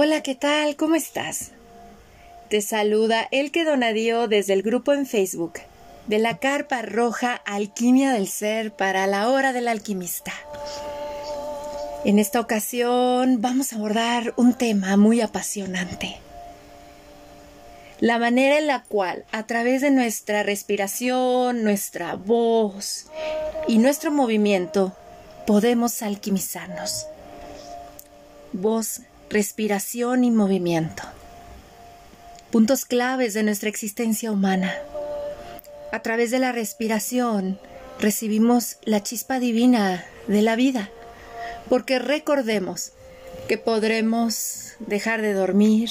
Hola, ¿qué tal? ¿Cómo estás? Te saluda Elke Donadío desde el grupo en Facebook de la Carpa Roja Alquimia del Ser para la Hora del Alquimista. En esta ocasión vamos a abordar un tema muy apasionante. La manera en la cual, a través de nuestra respiración, nuestra voz y nuestro movimiento, podemos alquimizarnos. Voz respiración y movimiento. Puntos claves de nuestra existencia humana. A través de la respiración recibimos la chispa divina de la vida, porque recordemos que podremos dejar de dormir,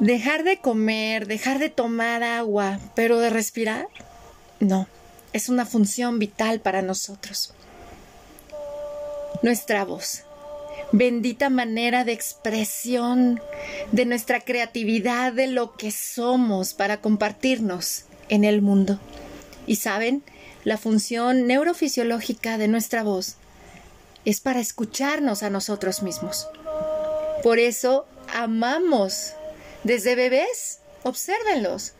dejar de comer, dejar de tomar agua, pero de respirar, no, es una función vital para nosotros. Nuestra voz bendita manera de expresión de nuestra creatividad, de lo que somos para compartirnos en el mundo. Y saben, la función neurofisiológica de nuestra voz es para escucharnos a nosotros mismos. Por eso amamos desde bebés, obsérvenlos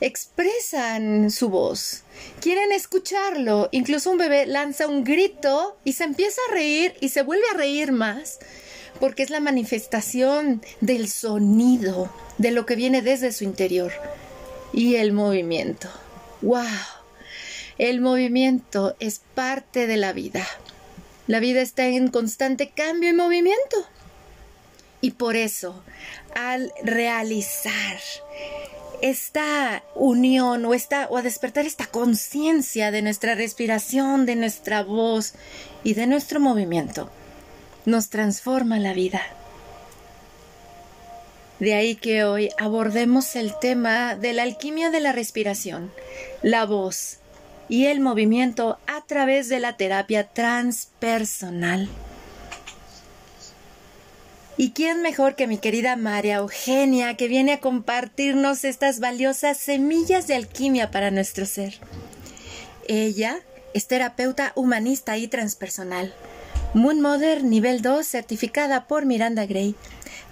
expresan su voz, quieren escucharlo. Incluso un bebé lanza un grito y se empieza a reír y se vuelve a reír más, porque es la manifestación del sonido, de lo que viene desde su interior. Y el movimiento. ¡Wow! El movimiento es parte de la vida. La vida está en constante cambio y movimiento. Y por eso, al realizar esta unión o, esta, o a despertar esta conciencia de nuestra respiración, de nuestra voz y de nuestro movimiento, nos transforma la vida. De ahí que hoy abordemos el tema de la alquimia de la respiración, la voz y el movimiento a través de la terapia transpersonal. ¿Y quién mejor que mi querida María Eugenia, que viene a compartirnos estas valiosas semillas de alquimia para nuestro ser? Ella es terapeuta humanista y transpersonal, Moon Mother nivel 2 certificada por Miranda Gray,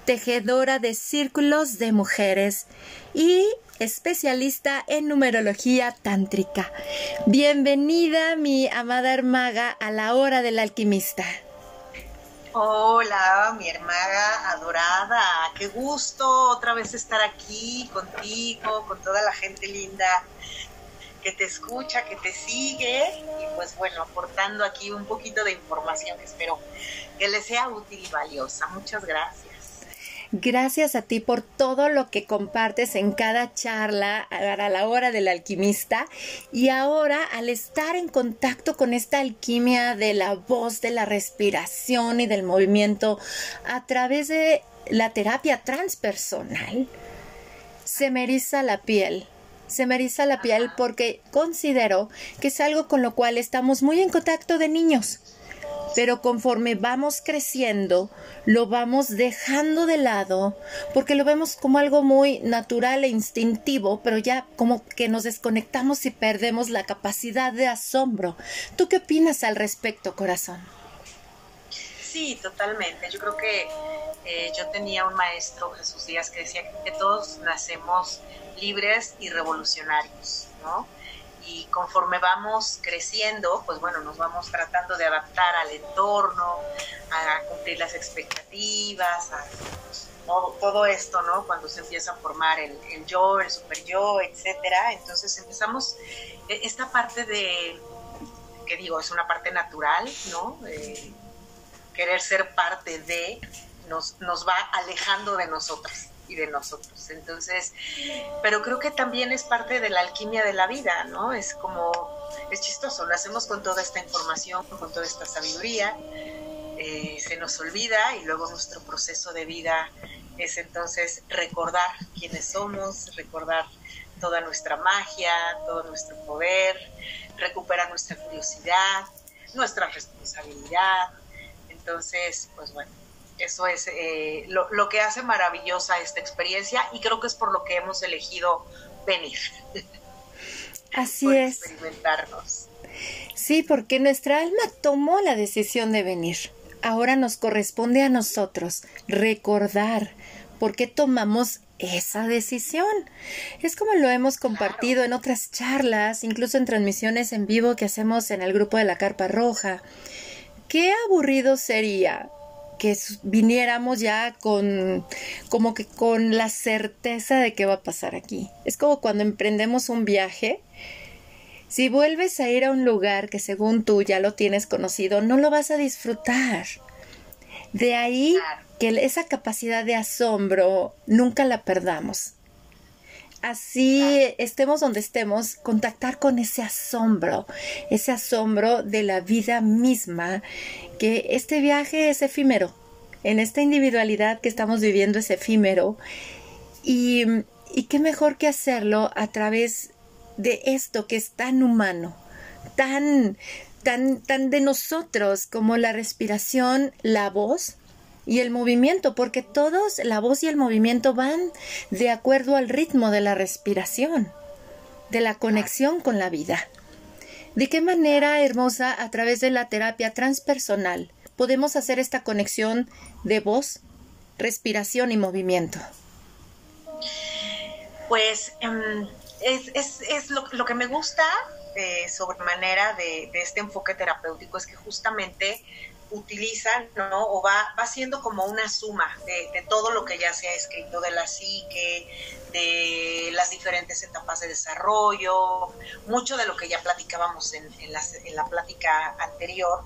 tejedora de círculos de mujeres y especialista en numerología tántrica. Bienvenida, mi amada hermaga, a la hora del alquimista. Hola, mi hermana adorada, qué gusto otra vez estar aquí contigo, con toda la gente linda que te escucha, que te sigue y pues bueno, aportando aquí un poquito de información que espero que les sea útil y valiosa. Muchas gracias. Gracias a ti por todo lo que compartes en cada charla a la hora del alquimista. Y ahora al estar en contacto con esta alquimia de la voz, de la respiración y del movimiento a través de la terapia transpersonal, se me eriza la piel. Se me eriza la piel porque considero que es algo con lo cual estamos muy en contacto de niños pero conforme vamos creciendo, lo vamos dejando de lado porque lo vemos como algo muy natural e instintivo, pero ya como que nos desconectamos y perdemos la capacidad de asombro. ¿Tú qué opinas al respecto, corazón? Sí, totalmente. Yo creo que eh, yo tenía un maestro, Jesús Díaz, que decía que todos nacemos libres y revolucionarios, ¿no? Y conforme vamos creciendo, pues bueno, nos vamos tratando de adaptar al entorno, a cumplir las expectativas, a todo, esto, ¿no? Cuando se empieza a formar el, yo, el super yo, etcétera. Entonces empezamos e, esta parte de, que digo, es una parte natural, ¿no? querer ser parte de, nos, nos va alejando de nosotras y de nosotros. Entonces, pero creo que también es parte de la alquimia de la vida, ¿no? Es como, es chistoso, lo hacemos con toda esta información, con toda esta sabiduría, eh, se nos olvida y luego nuestro proceso de vida es entonces recordar quiénes somos, recordar toda nuestra magia, todo nuestro poder, recuperar nuestra curiosidad, nuestra responsabilidad. Entonces, pues bueno, eso es eh, lo, que hace maravillosa esta experiencia y creo que es por lo que hemos elegido venir. Así es. Experimentarnos. Sí, porque nuestra alma tomó la decisión de venir ahora nos corresponde a nosotros recordar por qué tomamos esa decisión. Es como lo hemos compartido en otras charlas, incluso en transmisiones en vivo que hacemos en el grupo de la Carpa Roja. Qué aburrido sería que viniéramos ya con como que con la certeza de qué va a pasar aquí. Es como cuando emprendemos un viaje. Si vuelves a ir a un lugar que según tú ya lo tienes conocido, no lo vas a disfrutar. De ahí que esa capacidad de asombro nunca la perdamos. Así estemos donde estemos, contactar con ese asombro, ese asombro de la vida misma, que este viaje es efímero, en esta individualidad que estamos viviendo es efímero y, y qué mejor que hacerlo a través de esto que es tan humano, tan, tan, tan de nosotros como la respiración, la voz, y el movimiento, porque todos, la voz y el movimiento van de acuerdo al ritmo de la respiración, de la conexión con la vida. ¿De qué manera, hermosa, a través de la terapia transpersonal, podemos hacer esta conexión de voz, respiración y movimiento? Pues em, es, lo, que me gusta eh, sobre manera de, de, este enfoque terapéutico es que justamente utilizan, ¿no? O va, va siendo como una suma de, todo lo que ya se ha escrito de la psique, de las diferentes etapas de desarrollo, mucho de lo que ya platicábamos en, la, en la, plática anterior.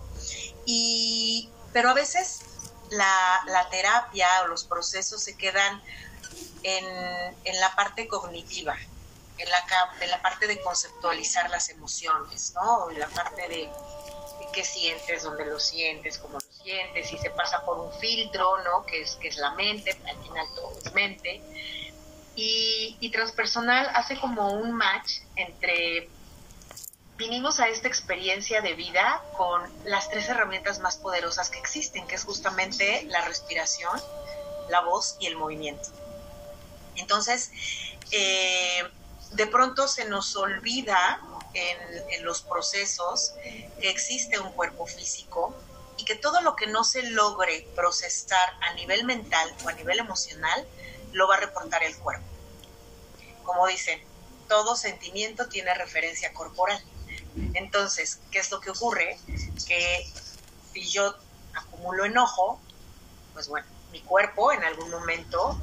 Y, pero a veces la, la, terapia o los procesos se quedan en, en la parte cognitiva, en la, en la parte de conceptualizar las emociones, ¿no? En la parte de qué sientes, dónde lo sientes, cómo lo sientes, y se pasa por un filtro, ¿no? Que es, que es la mente, al final todo es mente. Y, y transpersonal hace como un match entre vinimos a esta experiencia de vida con las tres herramientas más poderosas que existen, que es justamente la respiración, la voz y el movimiento. Entonces, eh, de pronto se nos olvida en, los procesos que existe un cuerpo físico y que todo lo que no se logre procesar a nivel mental o a nivel emocional lo va a reportar el cuerpo. Como dicen, todo sentimiento tiene referencia corporal. Entonces, ¿qué es lo que ocurre? Que si yo acumulo enojo, pues bueno, mi cuerpo en algún momento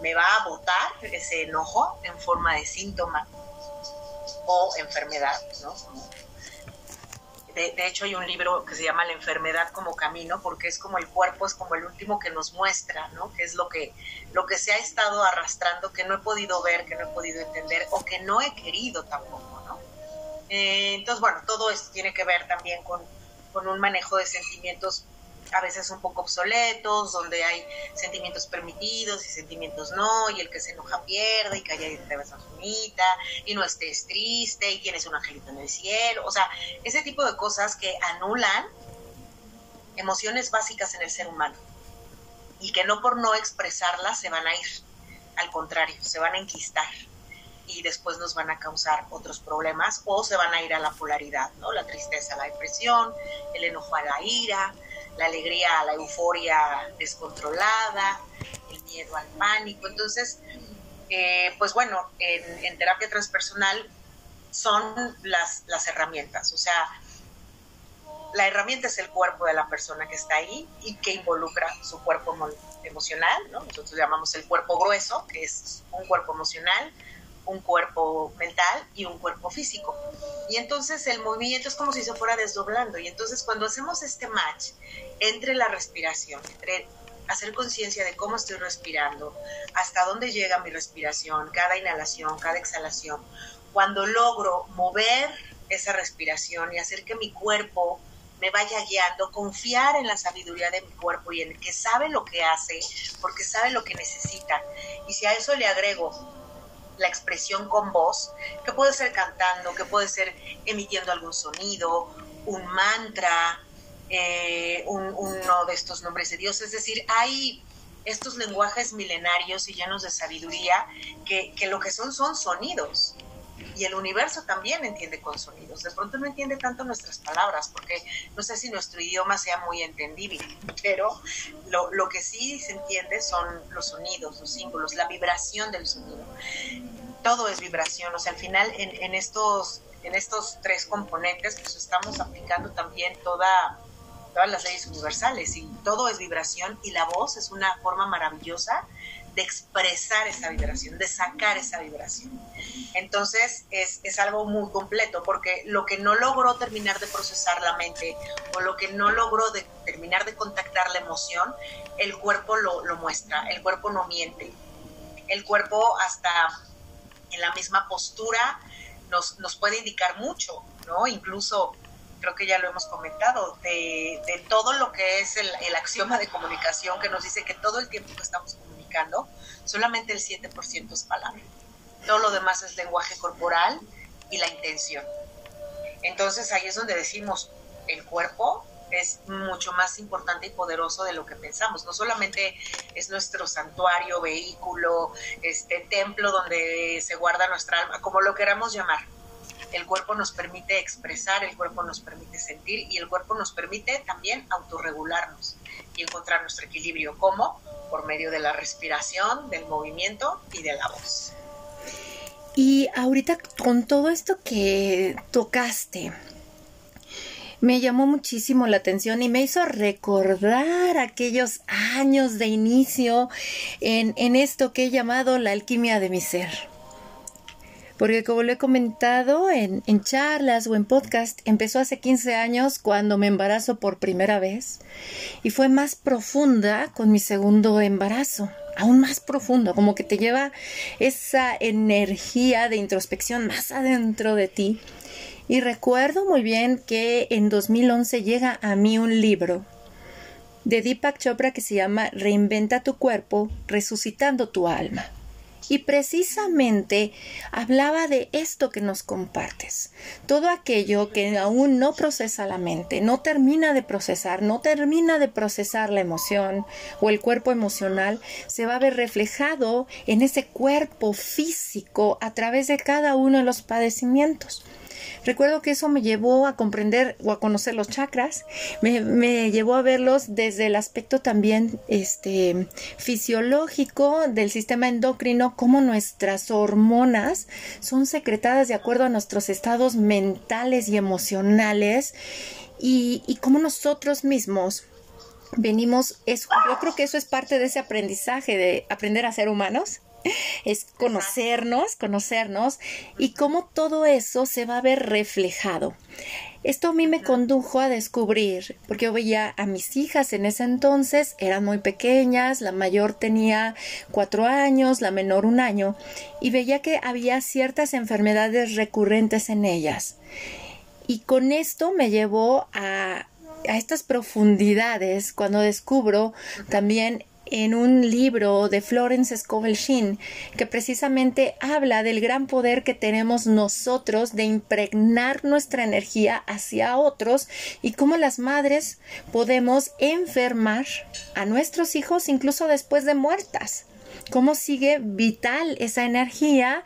me va a botar ese enojo en forma de síntoma o enfermedad, ¿no? De, hecho hay un libro que se llama La enfermedad como camino, porque es como el cuerpo, es como el último que nos muestra, ¿no? Que es lo que, lo que se ha estado arrastrando, que no he podido ver, que no he podido entender o que no he querido tampoco, ¿no? Eh, entonces, bueno, todo esto tiene que ver también con, con un manejo de sentimientos a veces un poco obsoletos, donde hay sentimientos permitidos y sentimientos no, y el que se enoja pierde, y que haya te ves unita, y no estés triste, y tienes un angelito en el cielo, o sea, ese tipo de cosas que anulan emociones básicas en el ser humano, y que no por no expresarlas se van a ir, al contrario, se van a enquistar y después nos van a causar otros problemas o se van a ir a la polaridad, ¿no? La tristeza a la depresión, el enojo a la ira, la alegría, la euforia descontrolada, el miedo al pánico. Entonces, eh, pues bueno, en, terapia transpersonal son las, las herramientas, o sea, la herramienta es el cuerpo de la persona que está ahí y que involucra su cuerpo emocional, ¿no? Nosotros llamamos el cuerpo grueso, que es un cuerpo emocional, un cuerpo mental y un cuerpo físico. Y entonces el movimiento es como si se fuera desdoblando. Y entonces cuando hacemos este match entre la respiración, entre hacer conciencia de cómo estoy respirando, hasta dónde llega mi respiración, cada inhalación, cada exhalación, cuando logro mover esa respiración y hacer que mi cuerpo me vaya guiando, confiar en la sabiduría de mi cuerpo y en que sabe lo que hace, porque sabe lo que necesita. Y si a eso le agrego la expresión con voz, que puede ser cantando, que puede ser emitiendo algún sonido, un mantra, eh, uno de estos nombres de Dios. Es decir, hay estos lenguajes milenarios y llenos de sabiduría que, que lo que son son sonidos. Y el universo también entiende con sonidos. De pronto no entiende tanto nuestras palabras, porque no sé si nuestro idioma sea muy entendible, pero lo, lo que sí se entiende son los sonidos, los símbolos, la vibración del sonido. Todo es vibración, o sea, al final en, en estos, en estos tres componentes, pues estamos aplicando también toda todas las leyes universales y todo es vibración y la voz es una forma maravillosa de expresar esa vibración, de sacar esa vibración. Entonces es, es, algo muy completo porque lo que no logró terminar de procesar la mente o lo que no logró de, terminar de contactar la emoción, el cuerpo lo, lo muestra, el cuerpo no miente. El cuerpo hasta en la misma postura nos, nos puede indicar mucho, ¿no? Incluso creo que ya lo hemos comentado, de, de todo lo que es el, axioma de comunicación que nos dice que todo el tiempo que estamos comunicando, solamente el 7% es palabra. Todo lo demás es lenguaje corporal y la intención. Entonces ahí es donde decimos, el cuerpo es mucho más importante y poderoso de lo que pensamos. No solamente es nuestro santuario, vehículo, este templo donde se guarda nuestra alma, como lo queramos llamar, el cuerpo nos permite expresar, el cuerpo nos permite sentir y el cuerpo nos permite también autorregularnos y encontrar nuestro equilibrio. ¿Cómo? Por medio de la respiración, del movimiento y de la voz. Y ahorita con todo esto que tocaste, me llamó muchísimo la atención y me hizo recordar aquellos años de inicio en, en esto que he llamado la alquimia de mi ser porque como lo he comentado en, en, charlas o en podcast, empezó hace 15 años cuando me embarazo por primera vez y fue más profunda con mi segundo embarazo, aún más profundo, como que te lleva esa energía de introspección más adentro de ti. Y recuerdo muy bien que en 2011 llega a mí un libro de Deepak Chopra que se llama Reinventa tu cuerpo, resucitando tu alma. Y precisamente hablaba de esto que nos compartes. Todo aquello que aún no procesa la mente, no termina de procesar, no termina de procesar la emoción o el cuerpo emocional, se va a ver reflejado en ese cuerpo físico a través de cada uno de los padecimientos. Recuerdo que eso me llevó a comprender o a conocer los chakras, me, llevó a verlos desde el aspecto también este, fisiológico del sistema endocrino, cómo nuestras hormonas son secretadas de acuerdo a nuestros estados mentales y emocionales y, y cómo nosotros mismos venimos, eso, yo creo que eso es parte de ese aprendizaje de aprender a ser humanos es conocernos, conocernos y cómo todo eso se va a ver reflejado. Esto a mí me condujo a descubrir, porque yo veía a mis hijas en ese entonces, eran muy pequeñas, la mayor tenía cuatro años, la menor un año, y veía que había ciertas enfermedades recurrentes en ellas. Y con esto me llevó a, a estas profundidades cuando descubro también en un libro de Florence Scovel Sheen que precisamente habla del gran poder que tenemos nosotros de impregnar nuestra energía hacia otros y cómo las madres podemos enfermar a nuestros hijos incluso después de muertas. Cómo sigue vital esa energía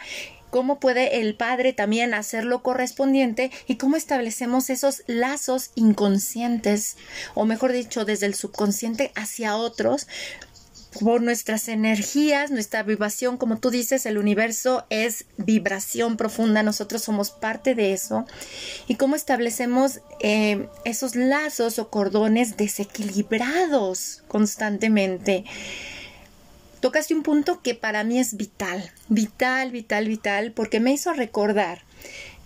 cómo puede el padre también hacer lo correspondiente y cómo establecemos esos lazos inconscientes, o mejor dicho, desde el subconsciente hacia otros, por nuestras energías, nuestra vibración, como tú dices, el universo es vibración profunda, nosotros somos parte de eso, y cómo establecemos eh, esos lazos o cordones desequilibrados constantemente. Tocaste un punto que para mí es vital, vital, vital, vital, porque me hizo recordar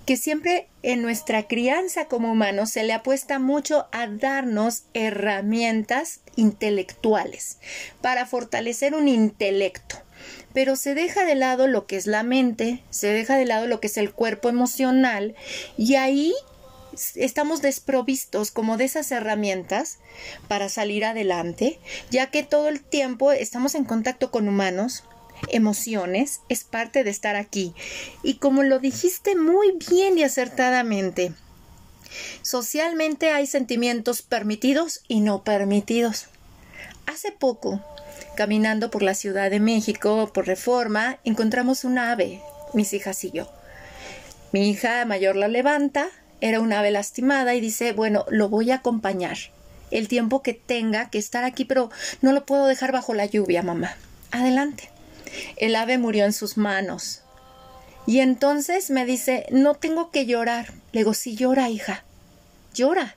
que siempre en nuestra crianza como humanos se le apuesta mucho a darnos herramientas intelectuales para fortalecer un intelecto. Pero se deja de lado lo que es la mente, se deja de lado lo que es el cuerpo emocional y ahí estamos desprovistos como de esas herramientas para salir adelante, ya que todo el tiempo estamos en contacto con humanos, emociones, es parte de estar aquí. Y como lo dijiste muy bien y acertadamente, socialmente hay sentimientos permitidos y no permitidos. Hace poco, caminando por la Ciudad de México, por reforma, encontramos un ave, mis hijas y yo. Mi hija mayor la levanta, era un ave lastimada y dice, bueno, lo voy a acompañar el tiempo que tenga que estar aquí, pero no lo puedo dejar bajo la lluvia, mamá. Adelante. El ave murió en sus manos. Y entonces me dice, no tengo que llorar. Le digo, sí llora, hija. Llora.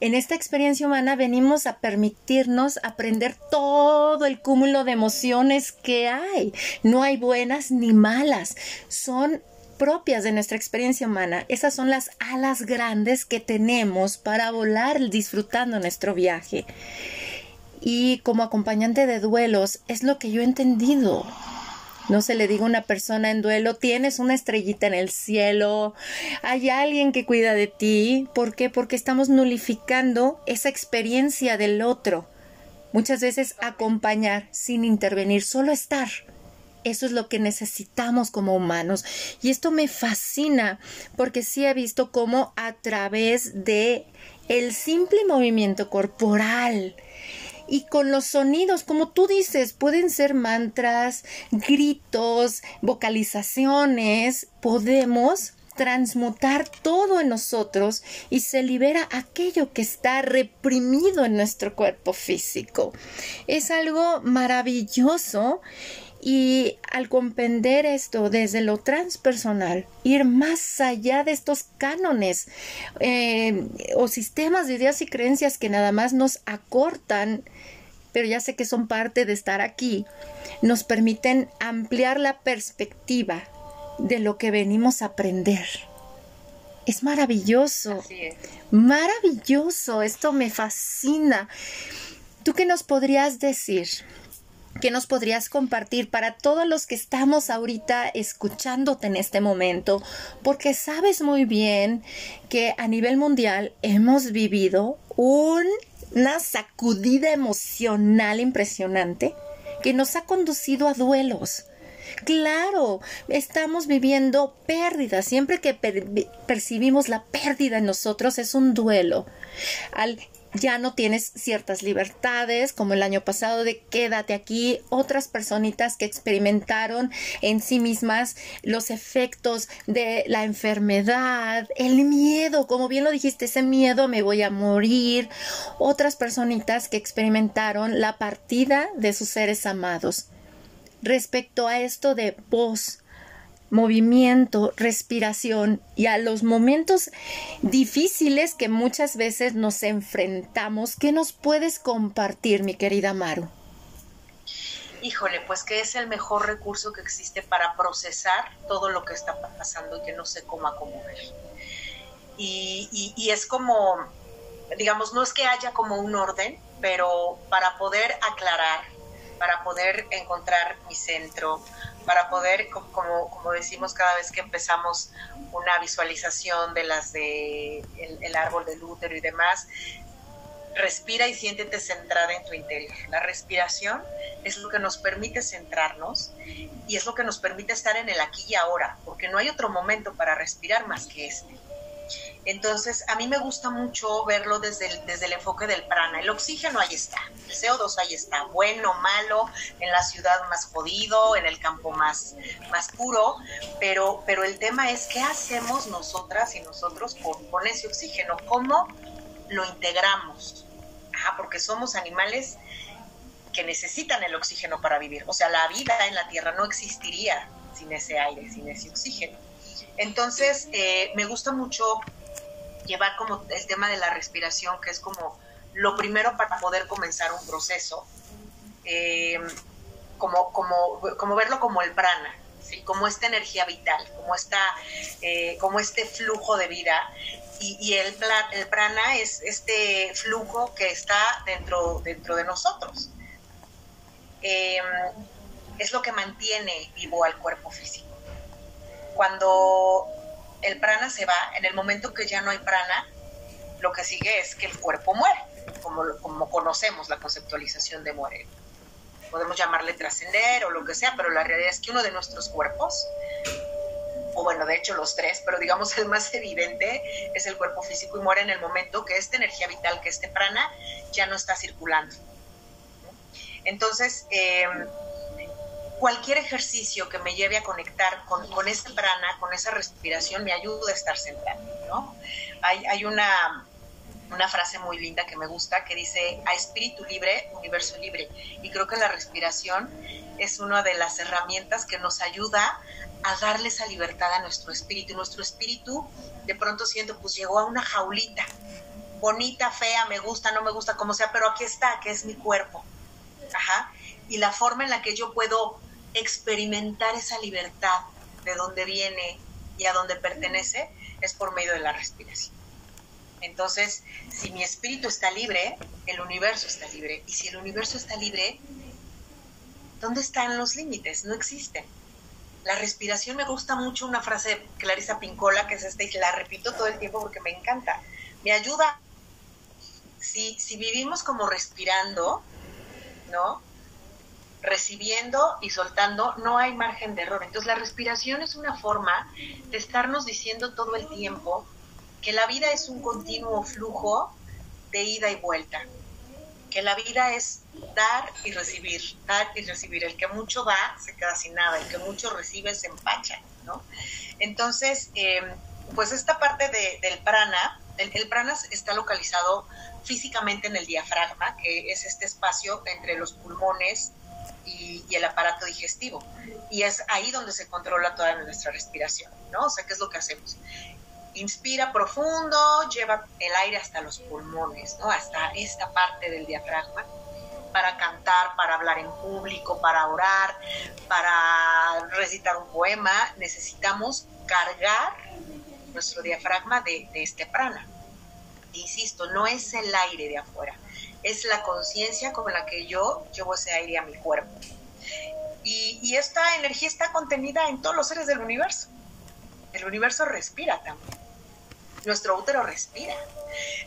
En esta experiencia humana venimos a permitirnos aprender todo el cúmulo de emociones que hay. No hay buenas ni malas. Son propias de nuestra experiencia humana. Esas son las alas grandes que tenemos para volar disfrutando nuestro viaje. Y como acompañante de duelos es lo que yo he entendido. No se le diga a una persona en duelo, tienes una estrellita en el cielo, hay alguien que cuida de ti. ¿Por qué? Porque estamos nulificando esa experiencia del otro. Muchas veces acompañar sin intervenir, solo estar. Eso es lo que necesitamos como humanos. Y esto me fascina porque sí he visto cómo a través de el simple movimiento corporal y con los sonidos, como tú dices, pueden ser mantras, gritos, vocalizaciones, podemos transmutar todo en nosotros y se libera aquello que está reprimido en nuestro cuerpo físico. Es algo maravilloso y al comprender esto desde lo transpersonal, ir más allá de estos cánones eh, o sistemas de ideas y creencias que nada más nos acortan, pero ya sé que son parte de estar aquí, nos permiten ampliar la perspectiva de lo que venimos a aprender. Es maravilloso. Maravilloso. Esto me fascina. ¿Tú qué nos podrías decir? ¿Qué nos podrías compartir para todos los que estamos ahorita escuchándote en este momento? Porque sabes muy bien que a nivel mundial hemos vivido una sacudida emocional impresionante que nos ha conducido a duelos. Claro, estamos viviendo pérdidas. Siempre que percibimos la pérdida en nosotros es un duelo. Al ya no tienes ciertas libertades, como el año pasado de quédate aquí, otras personitas que experimentaron en sí mismas los efectos de la enfermedad, el miedo, como bien lo dijiste, ese miedo me voy a morir, otras personitas que experimentaron la partida de sus seres amados. Respecto a esto de voz, movimiento, respiración y a los momentos difíciles que muchas veces nos enfrentamos. ¿Qué nos puedes compartir, mi querida Maru? Híjole, pues que es el mejor recurso que existe para procesar todo lo que está pasando y que no sé cómo acomodar. Y, y es como, digamos, no es que haya como un orden, pero para poder aclarar, para poder encontrar mi centro, para poder, como, decimos cada vez que empezamos una visualización de las de el, árbol del útero y demás, respira y siéntete centrada en tu interior. La respiración es lo que nos permite centrarnos y es lo que nos permite estar en el aquí y ahora, porque no hay otro momento para respirar más que este. Entonces, a mí me gusta mucho verlo desde el, desde el enfoque del prana. El oxígeno ahí está, el CO2 ahí está, bueno, malo, en la ciudad más jodido, en el campo más, más puro, pero, pero el tema es qué hacemos nosotras y nosotros con, con ese oxígeno, cómo lo integramos. Ah, porque somos animales que necesitan el oxígeno para vivir. O sea, la vida en la Tierra no existiría sin ese aire, sin ese oxígeno. Entonces, eh, me gusta mucho llevar como el tema de la respiración, que es como lo primero para poder comenzar un proceso, eh, como, como, como verlo como el prana, como esta energía vital, como, esta, eh, como este flujo de vida. Y, el, el prana es este flujo que está dentro, dentro de nosotros. es lo que mantiene vivo al cuerpo físico cuando el prana se va, en el momento que ya no hay prana, lo que sigue es que el cuerpo muere, como, como conocemos la conceptualización de muere. Podemos llamarle trascender o lo que sea, pero la realidad es que uno de nuestros cuerpos, o bueno, de hecho los tres, pero digamos el más evidente es el cuerpo físico y muere en el momento que esta energía vital, que este prana, ya no está circulando. Entonces, eh, cualquier ejercicio que me lleve a conectar con, con ese prana, con esa respiración, me ayuda a estar centrado, ¿no? Hay, hay una, una frase muy linda que me gusta que dice, a espíritu libre, universo libre. Y creo que la respiración es una de las herramientas que nos ayuda a darle esa libertad a nuestro espíritu. Nuestro espíritu de pronto siento, pues llegó a una jaulita, bonita, fea, me gusta, no me gusta, como sea, pero aquí está, que es mi cuerpo. Ajá. Y la forma en la que yo puedo experimentar esa libertad de dónde viene y a dónde pertenece es por medio de la respiración. Entonces, si mi espíritu está libre, el universo está libre. Y si el universo está libre, ¿dónde están los límites? No existen. La respiración me gusta mucho una frase de Clarisa Pincola, que es esta, y la repito todo el tiempo porque me encanta. Me ayuda. Si, si vivimos como respirando, ¿no? Recibiendo y soltando, no hay margen de error. Entonces la respiración es una forma de estarnos diciendo todo el tiempo que la vida es un continuo flujo de ida y vuelta, que la vida es dar y recibir, dar y recibir. El que mucho da se queda sin nada, el que mucho recibe se empacha. Entonces, em, pues esta parte del prana, el prana está localizado físicamente en el diafragma, que es este espacio entre los pulmones y, el aparato digestivo. Y es ahí donde se controla toda nuestra respiración, ¿no? O sea, ¿qué es lo que hacemos? Inspira profundo, lleva el aire hasta los pulmones, ¿no? Hasta esta parte del diafragma para cantar, para hablar en público, para orar, para recitar un poema, necesitamos cargar nuestro diafragma de, de este prana. Insisto, no es el aire de afuera, es la conciencia con la que yo llevo ese aire a mi cuerpo. Y, esta energía está contenida en todos los seres del universo. El universo respira también. Nuestro útero respira.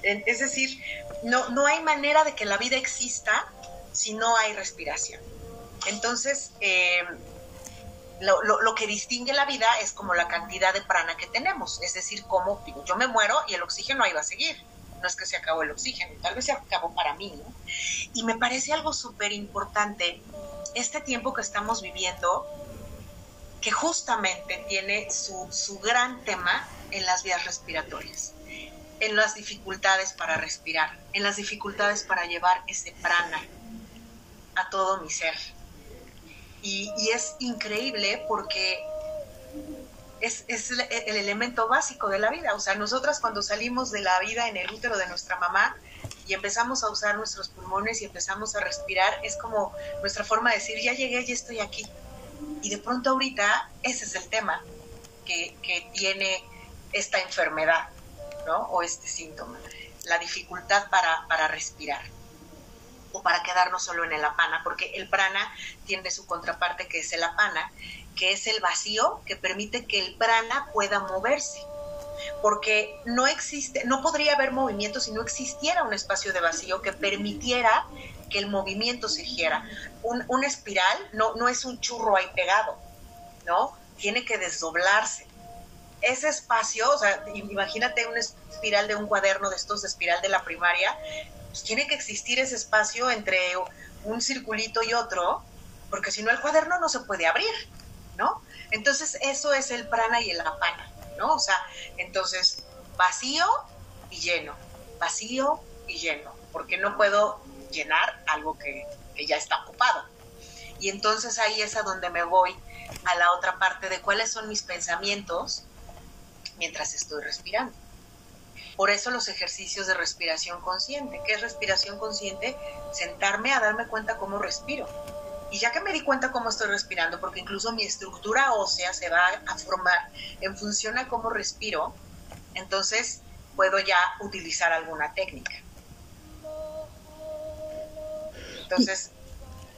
Es decir, no, no hay manera de que la vida exista si no hay respiración. Entonces, eh, lo, lo, que distingue la vida es como la cantidad de prana que tenemos. Es decir, como yo me muero y el oxígeno ahí va a seguir no es que se acabó el oxígeno, tal vez se acabó para mí. Y me parece algo súper importante este tiempo que estamos viviendo, que justamente tiene su, su gran tema en las vías respiratorias, en las dificultades para respirar, en las dificultades para llevar ese prana a todo mi ser. Y es increíble porque es, el, elemento básico de la vida. O sea, nosotras cuando salimos de la vida en el útero de nuestra mamá y empezamos a usar nuestros pulmones y empezamos a respirar, es como nuestra forma de decir, ya llegué, ya estoy aquí. Y de pronto ahorita ese es el tema que, que tiene esta enfermedad, ¿no? O este síntoma, la dificultad para, para respirar o para quedarnos solo en el apana, porque el prana tiene su contraparte que es el apana, que es el vacío que permite que el prana pueda moverse. Porque no existe, no podría haber movimiento si no existiera un espacio de vacío que permitiera que el movimiento se hiciera. Un, una espiral no, no es un churro ahí pegado, ¿no? Tiene que desdoblarse. Ese espacio, o sea, imagínate una espiral de un cuaderno de estos de espiral de la primaria, pues tiene que existir ese espacio entre un circulito y otro, porque si no el cuaderno no se puede abrir. Entonces, eso es el prana y el apana, ¿no? O sea, entonces, vacío y lleno, vacío y lleno, porque no puedo llenar algo que, que ya está ocupado. Y entonces ahí es a donde me voy a la otra parte de cuáles son mis pensamientos mientras estoy respirando. Por eso los ejercicios de respiración consciente. ¿Qué es respiración consciente? Sentarme a darme cuenta cómo respiro y ya que me di cuenta cómo estoy respirando, porque incluso mi estructura ósea se va a formar en función a cómo respiro, entonces puedo ya utilizar alguna técnica. Entonces,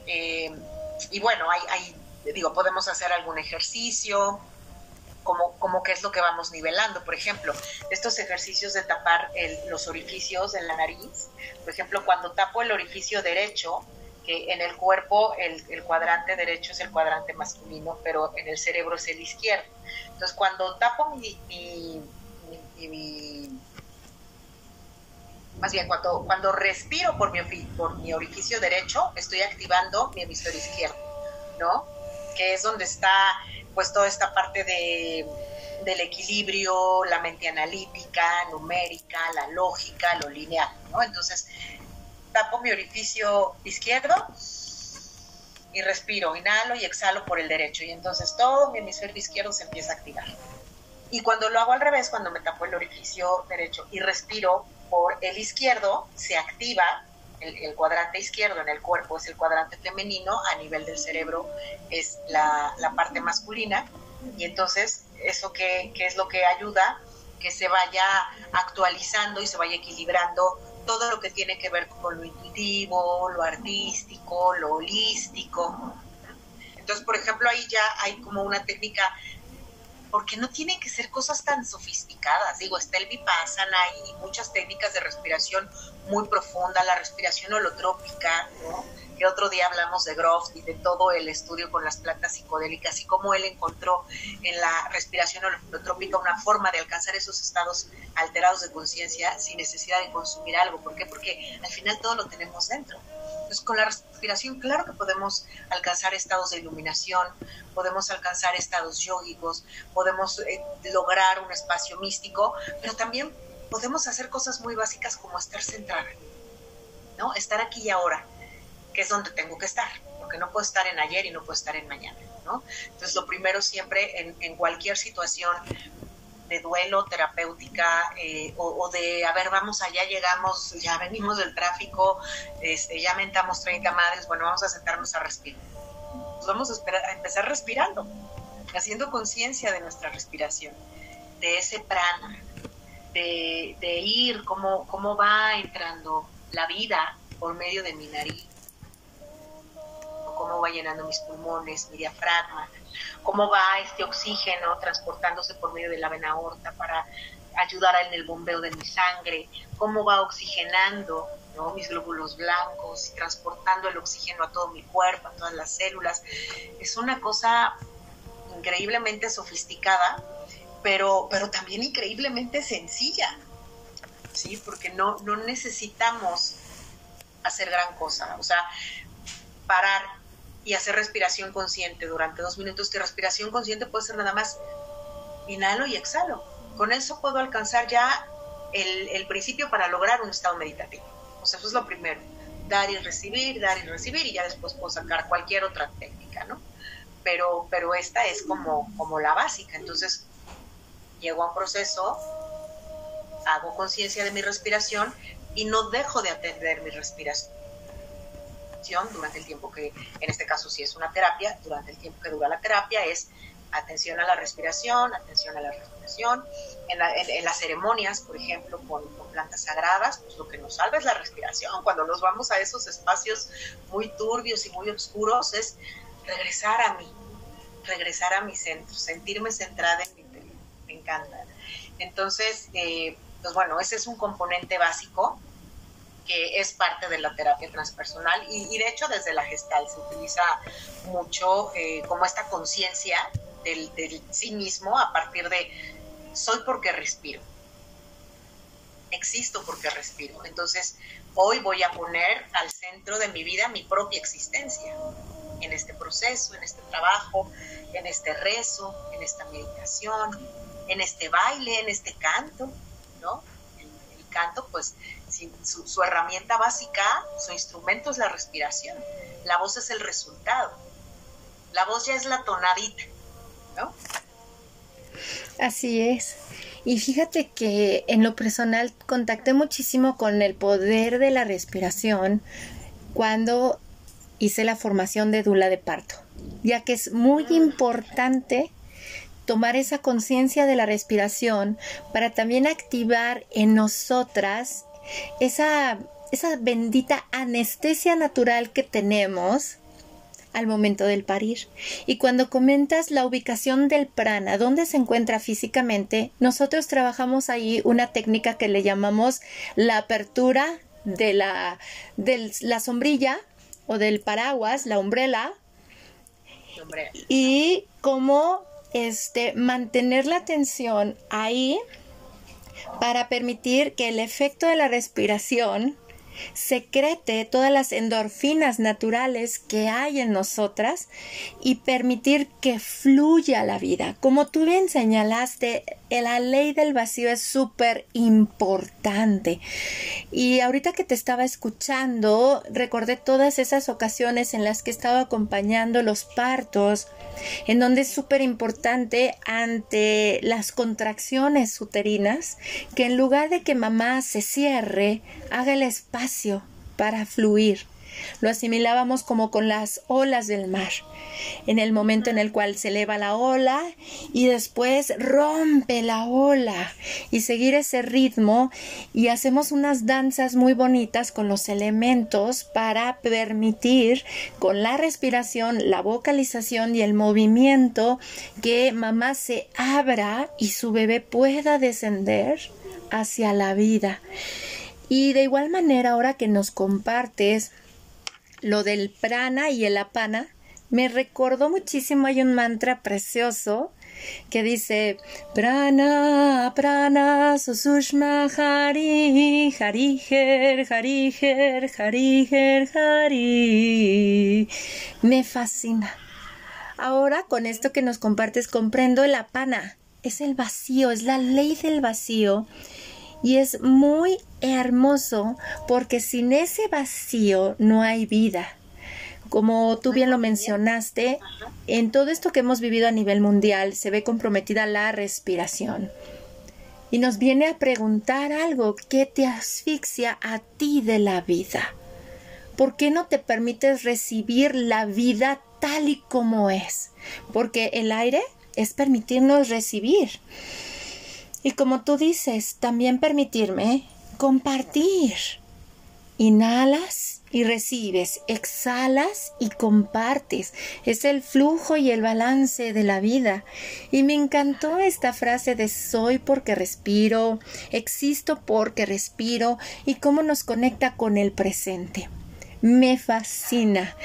eh, y bueno, hay, digo, podemos hacer algún ejercicio, como, como qué es lo que vamos nivelando. Por ejemplo, estos ejercicios de tapar los orificios en la nariz, por ejemplo, cuando tapo el orificio derecho, en el cuerpo el, cuadrante derecho es el cuadrante masculino, pero en el cerebro es el izquierdo. Entonces, cuando tapo mi, más bien cuando, cuando respiro por mi, por mi orificio derecho, estoy activando mi hemisferio izquierdo, ¿no? que es donde está pues toda esta parte de, del equilibrio, la mente analítica, numérica, la lógica, lo lineal, ¿no? Entonces, tapo mi orificio izquierdo y respiro, inhalo y exhalo por el derecho y entonces todo mi hemisferio izquierdo se empieza a activar. Y cuando lo hago al revés, cuando me tapo el orificio derecho y respiro por el izquierdo, se activa el, cuadrante izquierdo en el cuerpo, es el cuadrante femenino, a nivel del cerebro es la, parte masculina. Y entonces, ¿eso qué, qué es lo que ayuda? Que se vaya actualizando y se vaya equilibrando todo lo que tiene que ver con lo intuitivo, lo artístico, lo holístico. Entonces, por ejemplo, ahí ya hay como una técnica porque no tienen que ser cosas tan sofisticadas. Digo, está el vipassana y muchas técnicas de respiración muy profunda, la respiración holotrópica, ¿no? Que otro día hablamos de Groff y de todo el estudio con las plantas psicodélicas y cómo él encontró en la respiración holotrópica una forma de alcanzar esos estados alterados de conciencia sin necesidad de consumir algo. ¿Por qué? Porque al final todo lo tenemos dentro. Entonces, con la respiración, claro que podemos alcanzar estados de iluminación, podemos alcanzar estados yógicos, podemos eh, lograr un espacio místico, pero también podemos hacer cosas muy básicas como estar centrada, ¿no? Estar aquí y ahora, que es donde tengo que estar, porque no puedo estar en ayer y no puedo estar en mañana, ¿no? Entonces, lo primero siempre en, en cualquier situación de duelo terapéutica eh, o, de, a ver, vamos allá, llegamos, ya venimos del tráfico, este, ya mentamos 30 madres, bueno, vamos a sentarnos a respirar. Pues vamos a, esperar, a empezar respirando, haciendo conciencia de nuestra respiración, de ese prana, de, de ir, cómo, cómo va entrando la vida por medio de mi nariz, cómo va llenando mis pulmones, mi diafragma, cómo va este oxígeno transportándose por medio de la vena aorta para ayudar en el bombeo de mi sangre, cómo va oxigenando mis glóbulos blancos transportando el oxígeno a todo mi cuerpo, a todas las células. Es una cosa increíblemente sofisticada, pero, pero también increíblemente sencilla, ¿sí? Porque no, no necesitamos hacer gran cosa, o sea, parar y hacer respiración consciente durante dos minutos, que respiración consciente puede ser nada más inhalo y exhalo. Con eso puedo alcanzar ya el, principio para lograr un estado meditativo. O sea, eso es lo primero. Dar y recibir, dar y recibir, y ya después puedo sacar cualquier otra técnica, ¿no? Pero, pero esta es como, como la básica. Entonces, llego a un proceso, hago conciencia de mi respiración y no dejo de atender mi respiración durante el tiempo que, en este caso si es una terapia, durante el tiempo que dura la terapia es atención a la respiración, atención a la respiración. En, las ceremonias, por ejemplo, con, plantas sagradas, pues lo que nos salva es la respiración. Cuando nos vamos a esos espacios muy turbios y muy oscuros es regresar a mí, regresar a mi centro, sentirme centrada en mi interior. Me encanta. Entonces, eh, pues bueno, ese es un componente básico que es parte de la terapia transpersonal y, de hecho desde la gestal se utiliza mucho eh, como esta conciencia del, sí mismo a partir de soy porque respiro, existo porque respiro. Entonces hoy voy a poner al centro de mi vida mi propia existencia en este proceso, en este trabajo, en este rezo, en esta meditación, en este baile, en este canto, ¿no? Canto pues su, herramienta básica, su instrumento es la respiración. La voz es el resultado. La voz ya es la tonadita, ¿no? Así es. Y fíjate que en lo personal contacté muchísimo con el poder de la respiración cuando hice la formación de dula de parto, ya que es muy mm. importante tomar esa conciencia de la respiración para también activar en nosotras esa, esa bendita anestesia natural que tenemos al momento del parir. Y cuando comentas la ubicación del prana, dónde se encuentra físicamente, nosotros trabajamos ahí una técnica que le llamamos la apertura de la, de la sombrilla o del paraguas, la umbrella, y cómo este, mantener la atención ahí para permitir que el efecto de la respiración secrete todas las endorfinas naturales que hay en nosotras y permitir que fluya la vida. Como tú bien señalaste, la ley del vacío es súper importante. Y ahorita que te estaba escuchando, recordé todas esas ocasiones en las que estaba acompañando los partos, en donde es súper importante ante las contracciones uterinas que en lugar de que mamá se cierre, haga el espacio para fluir. Lo asimilábamos como con las olas del mar, en el momento en el cual se eleva la ola y después rompe la ola y seguir ese ritmo y hacemos unas danzas muy bonitas con los elementos para permitir con la respiración, la vocalización y el movimiento que mamá se abra y su bebé pueda descender hacia la vida. Y de igual manera, ahora que nos compartes lo del prana y el apana, me recordó muchísimo, hay un mantra precioso que dice prana prana susushma hari hariher hariher hariher hari me fascina. Ahora con esto que nos compartes comprendo el apana. Es el vacío es la ley del vacío y es muy hermoso porque sin ese vacío no hay vida. Como tú bien lo mencionaste, en todo esto que hemos vivido a nivel mundial se ve comprometida la respiración. Y nos viene a preguntar algo, ¿qué te asfixia a ti de la vida? ¿Por qué no te permites recibir la vida tal y como es? Porque el aire es permitirnos recibir. Y como tú dices, también permitirme compartir. Inhalas y recibes, exhalas y compartes. Es el flujo y el balance de la vida. Y me encantó esta frase de soy porque respiro, existo porque respiro y cómo nos conecta con el presente me fascina,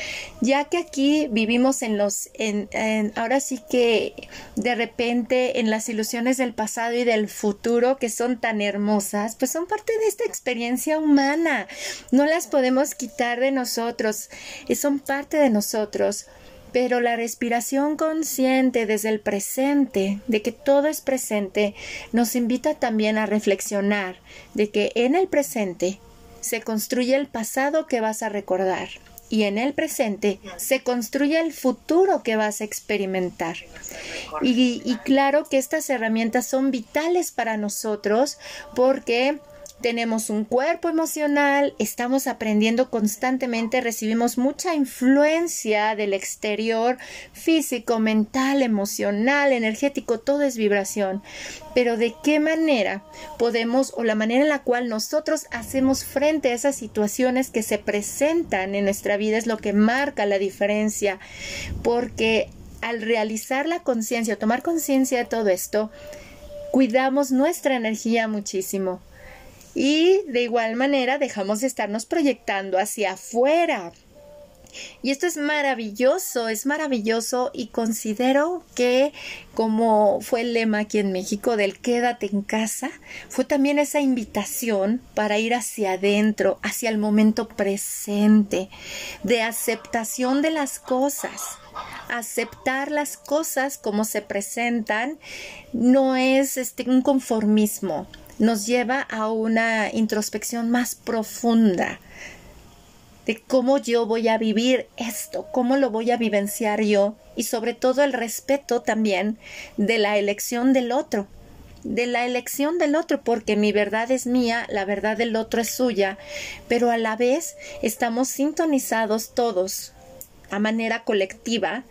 ya que aquí vivimos en los, en, ahora sí que de repente en las ilusiones del pasado y del futuro que son tan hermosas, pues son parte de esta experiencia humana, no las podemos quitar de nosotros, son parte de nosotros. Pero la respiración consciente desde el presente, de que todo es presente, nos invita también a reflexionar de que en el presente se construye el pasado que vas a recordar y en el presente se construye el futuro que vas a experimentar. Y, claro que estas herramientas son vitales para nosotros porque tenemos un cuerpo emocional, estamos aprendiendo constantemente, recibimos mucha influencia del exterior, físico, mental, emocional, energético, todo es vibración. Pero de qué manera podemos o la manera en la cual nosotros hacemos frente a esas situaciones que se presentan en nuestra vida es lo que marca la diferencia, porque al realizar la conciencia, tomar conciencia de todo esto, cuidamos nuestra energía muchísimo y de igual manera dejamos de estarnos proyectando hacia afuera. Y esto es maravilloso, es maravilloso y considero que como fue el lema aquí en México del quédate en casa, fue también esa invitación para ir hacia adentro, hacia el momento presente, de aceptación de las cosas. Aceptar las cosas como se presentan no es este, un conformismo, nos lleva a una introspección más profunda de cómo yo voy a vivir esto, cómo lo voy a vivenciar yo y sobre todo el respeto también de la elección del otro, de la elección del otro, porque mi verdad es mía, la verdad del otro es suya, pero a la vez estamos sintonizados todos a manera colectiva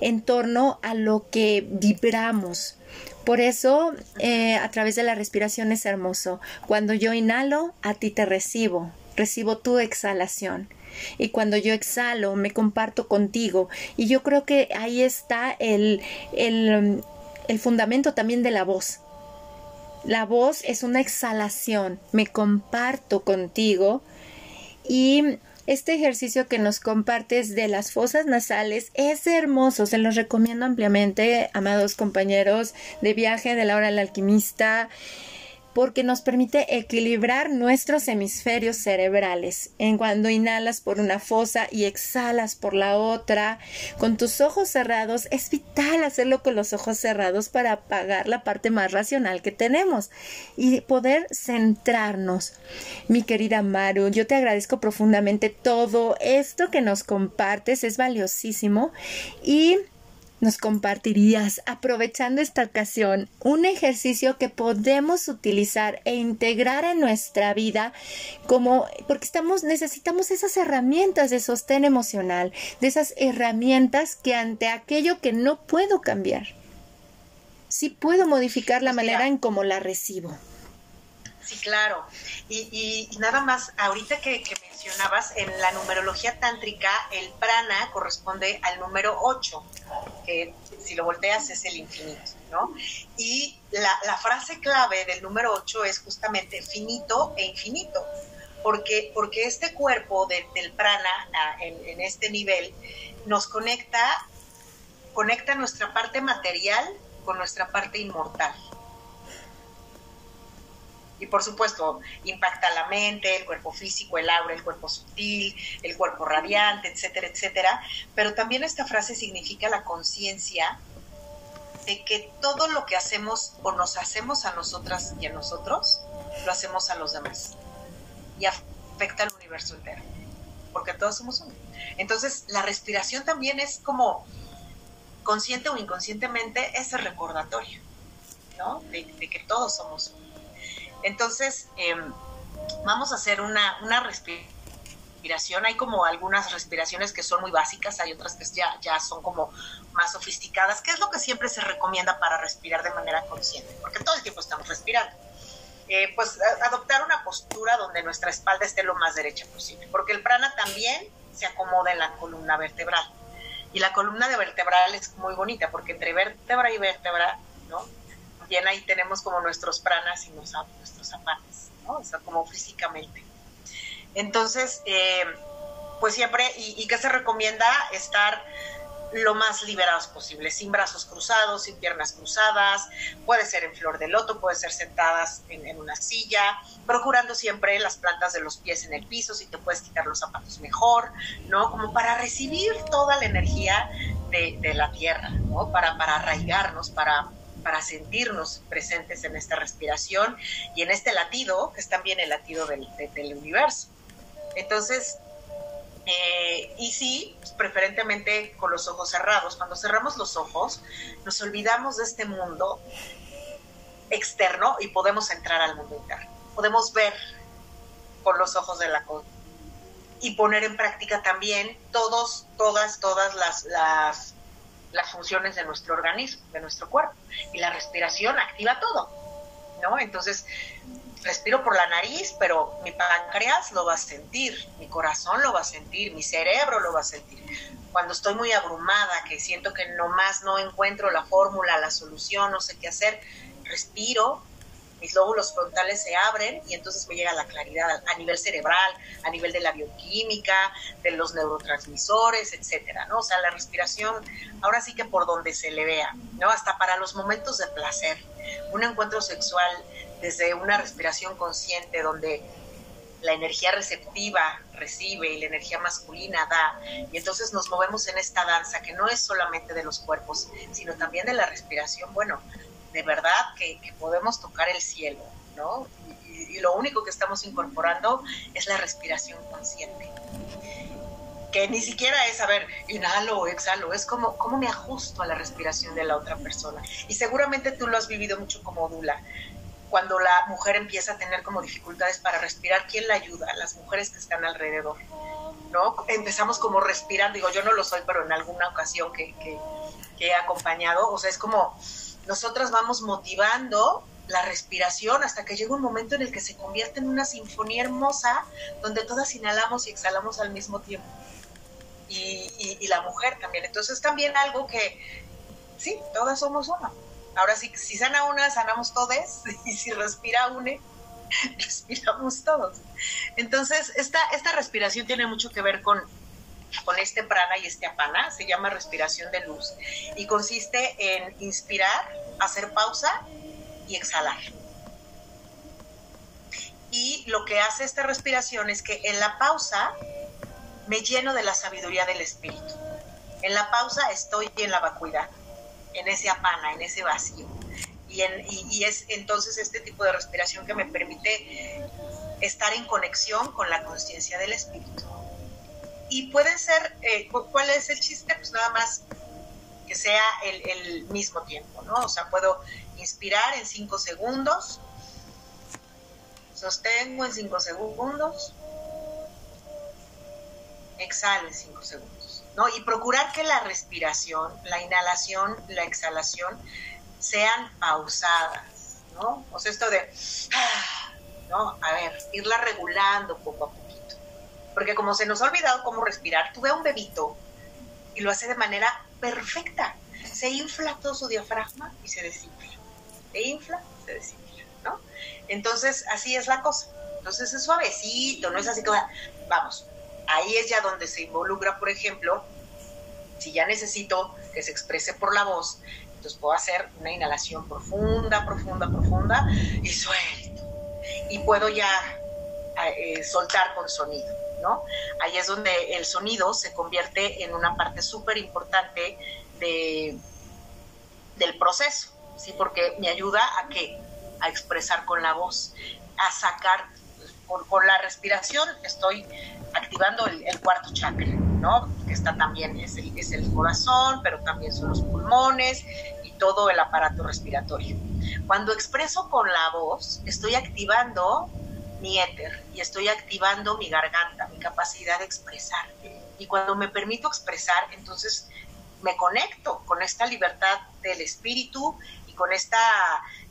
en torno a lo que vibramos, por eso, eh, a través de la respiración es hermoso. Cuando yo inhalo, a ti te recibo, recibo tu exhalación. Y cuando yo exhalo, me comparto contigo. Y yo creo que ahí está el, el, el fundamento también de la voz. La voz es una exhalación, me comparto contigo y este ejercicio que nos compartes de las fosas nasales es hermoso, se los recomiendo ampliamente, amados compañeros de viaje de la hora del alquimista. Porque nos permite equilibrar nuestros hemisferios cerebrales. En cuando inhalas por una fosa y exhalas por la otra, con tus ojos cerrados, es vital hacerlo con los ojos cerrados para apagar la parte más racional que tenemos y poder centrarnos. Mi querida Maru, yo te agradezco profundamente todo esto que nos compartes, es valiosísimo y nos compartirías, aprovechando esta ocasión, un ejercicio que podemos utilizar e integrar en nuestra vida como porque estamos necesitamos esas herramientas de sostén emocional, de esas herramientas que ante aquello que no puedo cambiar, sí puedo modificar la manera en cómo la recibo. Sí, claro. Y, nada más, ahorita que, mencionabas, en la numerología tántrica, el prana corresponde al número 8, que si lo volteas es el infinito, ¿no? Y la, frase clave del número 8 es justamente finito e infinito, porque, porque este cuerpo del prana en, en este nivel nos conecta, conecta nuestra parte material con nuestra parte inmortal y por supuesto impacta la mente, el cuerpo físico, el aura, el cuerpo sutil, el cuerpo radiante, etcétera, etcétera. Pero también esta frase significa la conciencia de que todo lo que hacemos o nos hacemos a nosotras y a nosotros, lo hacemos a los demás. Y afecta al universo entero, porque todos somos uno. Entonces, la respiración también es como, consciente o inconscientemente, ese recordatorio, ¿no? De, de que todos somos uno. Entonces, em, vamos a hacer una, respiración. Hay como algunas respiraciones que son muy básicas, hay otras que ya, son como más sofisticadas. ¿Qué es lo que siempre se recomienda para respirar de manera consciente? Porque todo el tiempo estamos respirando. Eh, pues adoptar una postura donde nuestra espalda esté lo más derecha posible, porque el prana también se acomoda en la columna vertebral. Y la columna de vertebral es muy bonita, porque entre vértebra y vértebra, ¿no? También ahí tenemos como nuestros pranas y nuestros zapatos, ¿no? O sea, como físicamente. Entonces, eh, pues siempre, y, qué se recomienda estar lo más liberados posible, sin brazos cruzados, sin piernas cruzadas, puede ser en flor de loto, puede ser sentadas en, una silla, procurando siempre las plantas de los pies en el piso, si te puedes quitar los zapatos mejor, ¿no? Como para recibir toda la energía de, la tierra, ¿no? Para, para arraigarnos, para para sentirnos presentes en esta respiración y en este latido, que es también el latido del, universo. Entonces, eh, y sí, preferentemente con los ojos cerrados. Cuando cerramos los ojos, nos olvidamos de este mundo externo y podemos entrar al mundo interno. Podemos ver con los ojos de la cosa y poner en práctica también todos, todas, todas las las funciones de nuestro organismo, de nuestro cuerpo. Y la respiración activa todo, ¿no? Entonces, respiro por la nariz, pero mi páncreas lo va a sentir, mi corazón lo va a sentir, mi cerebro lo va a sentir. Cuando estoy muy abrumada, que siento que nomás no encuentro la fórmula, la solución, no sé qué hacer, respiro, mis lóbulos frontales se abren y entonces me llega la claridad a nivel cerebral, a nivel de la bioquímica, de los neurotransmisores, etcétera, ¿no? O sea, la respiración, ahora sí que por donde se le vea, ¿no? Hasta para los momentos de placer. Un encuentro sexual desde una respiración consciente donde la energía receptiva recibe y la energía masculina da. Y entonces nos movemos en esta danza que no es solamente de los cuerpos, sino también de la respiración. Bueno, de verdad que, podemos tocar el cielo, ¿no? Y, lo único que estamos incorporando es la respiración consciente. Que ni siquiera es, a ver, inhalo o exhalo, es como cómo me ajusto a la respiración de la otra persona. Y seguramente tú lo has vivido mucho como Dula. Cuando la mujer empieza a tener como dificultades para respirar, ¿quién la ayuda? Las mujeres que están alrededor. ¿no? Empezamos como respirando, digo, yo no lo soy, pero en alguna ocasión que, he acompañado, o sea, es como nosotras vamos motivando la respiración hasta que llega un momento en el que se convierte en una sinfonía hermosa donde todas inhalamos y exhalamos al mismo tiempo. Y, la mujer también. Entonces también algo que, sí, todas somos una. Ahora sí, si sana una, sanamos todos, y si respira una, respiramos todos. Entonces, esta, esta respiración tiene mucho que ver con, con este prana y este apana, se llama respiración de luz y consiste en inspirar, hacer pausa y exhalar. Y lo que hace esta respiración es que en la pausa me lleno de la sabiduría del espíritu. En la pausa estoy en la vacuidad, en ese apana, en ese vacío. Y, y, es entonces este tipo de respiración que me permite estar en conexión con la conciencia del espíritu. Y puede ser, eh, ¿cuál es el chiste? Pues nada más que sea el, el, mismo tiempo, ¿no? O sea, puedo inspirar en cinco segundos, sostengo en cinco segundos, exhalo en cinco segundos, ¿no? Y procurar que la respiración, la inhalación, la exhalación sean pausadas, ¿no? O sea, esto de, ah, ¿no? A ver, irla regulando poco a poquito. Porque como se nos ha olvidado cómo respirar, tú ve a un bebito y lo hace de manera perfecta. Se infla todo su diafragma y se desinfla. Se infla, se desinfla, ¿no? Entonces, así es la cosa. Entonces es suavecito, no es así como, vamos, ahí es ya donde se involucra, por ejemplo, si ya necesito que se exprese por la voz, entonces puedo hacer una inhalación profunda, profunda, profunda y suelto. Y puedo ya eh, soltar con sonido, ¿no? Ahí es donde el sonido se convierte en una parte súper importante de, del proceso, ¿sí? Porque me ayuda a que a expresar con la voz, a sacar, con la respiración estoy activando el, cuarto chakra, ¿no? Que está también, es el, es el corazón, pero también son los pulmones y todo el aparato respiratorio. Cuando expreso con la voz, estoy activando mi éter y estoy activando mi garganta, mi capacidad de expresar. Y cuando me permito expresar, entonces me conecto con esta libertad del espíritu y con esta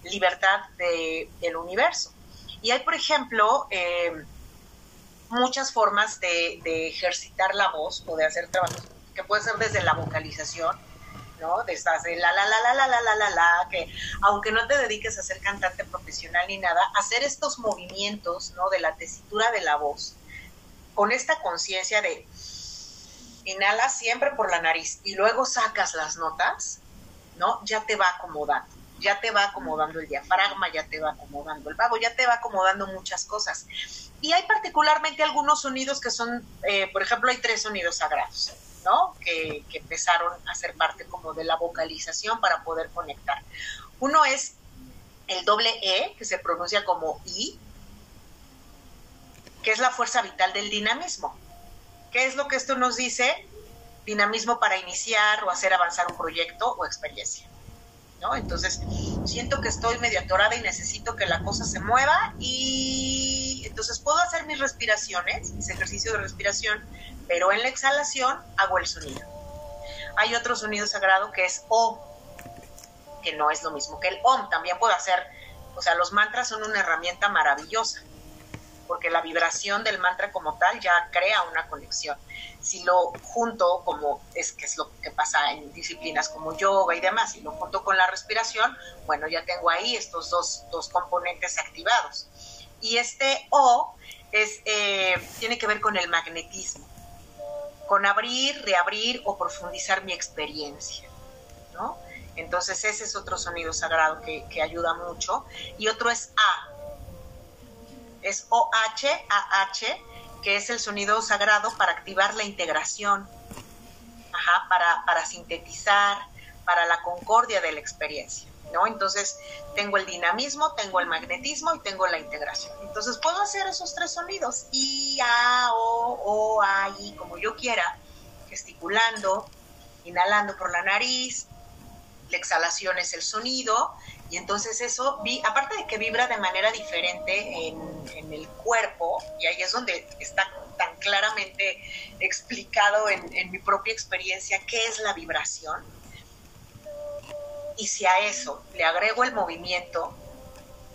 libertad del universo. Y hay, por ejemplo, eh, muchas formas de, ejercitar la voz o de hacer trabajos, que puede ser desde la vocalización, ¿no? De estas de la la la la la la la la la, que aunque no te dediques a ser cantante profesional ni nada, hacer estos movimientos, ¿no? De la tesitura de la voz, con esta conciencia de inhalas siempre por la nariz y luego sacas las notas, ¿no? Ya te va acomodando ya te va acomodando el diafragma, ya te va acomodando el vago, ya te va acomodando muchas cosas. Y hay particularmente algunos sonidos que son, eh, por ejemplo, hay tres sonidos sagrados, ¿no? Que, empezaron a ser parte como de la vocalización para poder conectar. Uno es el doble E, que se pronuncia como I, que es la fuerza vital del dinamismo. ¿Qué es lo que esto nos dice? Dinamismo para iniciar o hacer avanzar un proyecto o experiencia. ¿no? Entonces, siento que estoy medio atorada y necesito que la cosa se mueva y entonces puedo hacer mis respiraciones, mis ejercicios de respiración, pero en la exhalación hago el sonido. Hay otro sonido sagrado que es O, que no es lo mismo que el OM, también puedo hacer, o sea, los mantras son una herramienta maravillosa, porque la vibración del mantra como tal ya crea una conexión si lo junto, como es que es lo que pasa en disciplinas como yoga y demás, si lo junto con la respiración, bueno, ya tengo ahí estos dos, dos componentes activados. Y este O es, eh, tiene que ver con el magnetismo, con abrir, reabrir o profundizar mi experiencia, ¿no? Entonces ese es otro sonido sagrado que, que ayuda mucho. Y otro es A, es OH, AH, que es el sonido sagrado para activar la integración, para, para sintetizar, para la concordia de la experiencia. ¿No? Entonces tengo el dinamismo, tengo el magnetismo y tengo la integración. Entonces puedo hacer esos tres sonidos, I, A, O, O, A, I, como yo quiera, gesticulando, inhalando por la nariz, la exhalación es el sonido y entonces eso, aparte de que vibra de manera diferente en, el cuerpo, y ahí es donde está tan claramente explicado en, mi propia experiencia qué es la vibración. Y si a eso le agrego el movimiento,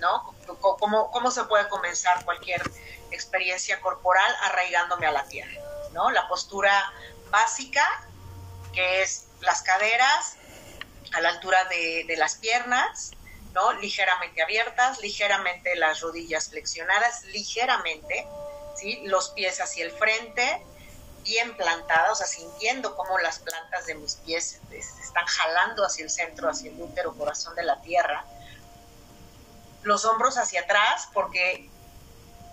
¿no? ¿Cómo, cómo se puede comenzar cualquier experiencia corporal arraigándome a la tierra? ¿no? La postura básica, que es las caderas a la altura de, de las piernas, ¿no? Ligeramente abiertas, ligeramente las rodillas flexionadas, ligeramente, ¿sí? Los pies hacia el frente, bien plantadas, o sea, sintiendo cómo las plantas de mis pies están jalando hacia el centro, hacia el útero, corazón de la tierra. Los hombros hacia atrás, porque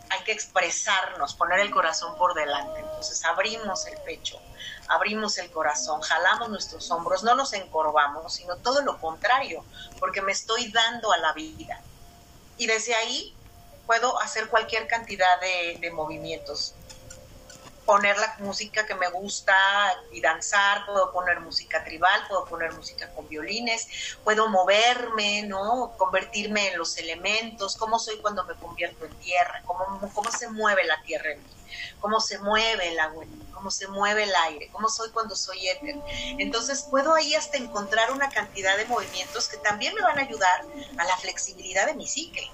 hay que expresarnos, poner el corazón por delante. Entonces abrimos el pecho, abrimos el corazón, jalamos nuestros hombros, no nos encorvamos, sino todo lo contrario, porque me estoy dando a la vida. Y desde ahí puedo hacer cualquier cantidad de movimientos poner la música que me gusta y danzar, puedo poner música tribal, puedo poner música con violines, puedo moverme, ¿no? Convertirme en los elementos, cómo soy cuando me convierto en tierra, cómo, cómo se mueve la tierra en mí, cómo se mueve el agua en mí, cómo se mueve el aire, cómo soy cuando soy éter. Entonces puedo ahí hasta encontrar una cantidad de movimientos que también me van a ayudar a la flexibilidad de mi psique.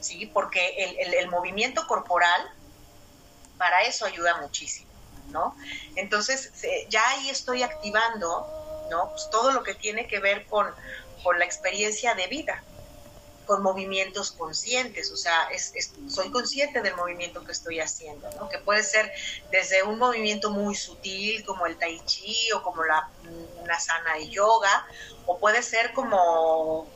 ¿Sí? Porque el, el movimiento corporal para eso ayuda muchísimo, ¿no? Entonces, ya ahí estoy activando, ¿no? Pues todo lo que tiene que ver con, con la experiencia de vida, con movimientos conscientes, o sea, soy consciente del movimiento que estoy haciendo, ¿no? Que puede ser desde un movimiento muy sutil como el tai chi o como la una sana de yoga, o puede ser como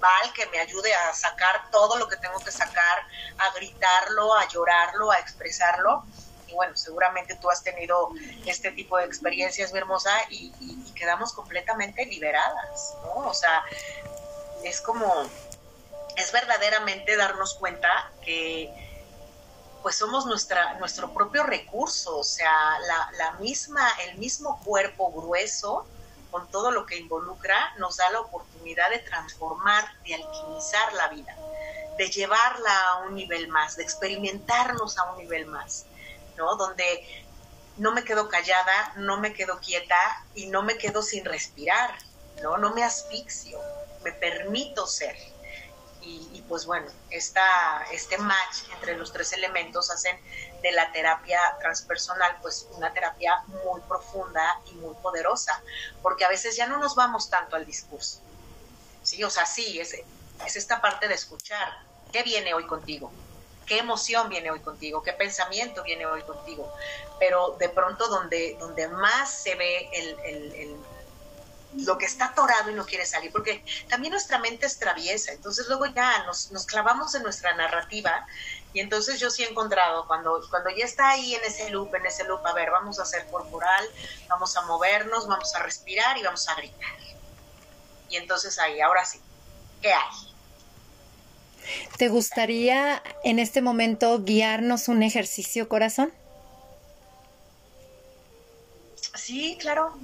baile que me ayude a sacar todo lo que tengo que sacar, a gritarlo, a llorarlo, a expresarlo. Y bueno, seguramente tú has tenido este tipo de experiencias, mi hermosa, y, quedamos completamente liberadas, ¿no? O sea, es como, es verdaderamente darnos cuenta que pues somos nuestra, nuestro propio recurso, o sea, la misma, el mismo cuerpo grueso, con todo lo que involucra, nos da la oportunidad de transformar, de alquimizar la vida, de llevarla a un nivel más, de experimentarnos a un nivel más, ¿no? Donde no me quedo callada, no me quedo quieta y no me quedo sin respirar, ¿no? No me asfixio, me permito ser y, pues bueno, esta, este match entre los tres elementos hacen de la terapia transpersonal pues una terapia muy profunda y muy poderosa, porque a veces ya no nos vamos tanto al discurso, ¿sí? O sea, sí, es, es esta parte de escuchar, ¿qué viene hoy contigo? qué emoción viene hoy contigo, qué pensamiento viene hoy contigo, pero de pronto donde, donde más se ve el, lo que está atorado y no quiere salir, porque también nuestra mente es traviesa, entonces luego ya nos, nos, clavamos en nuestra narrativa y entonces yo sí he encontrado cuando, cuando ya está ahí en ese loop, en ese loop, a ver, vamos a hacer corporal, vamos a movernos, vamos a respirar y vamos a gritar. Y entonces ahí, ahora sí, ¿qué hay? ¿Te gustaría en este momento guiarnos un ejercicio, corazón? Sí, claro.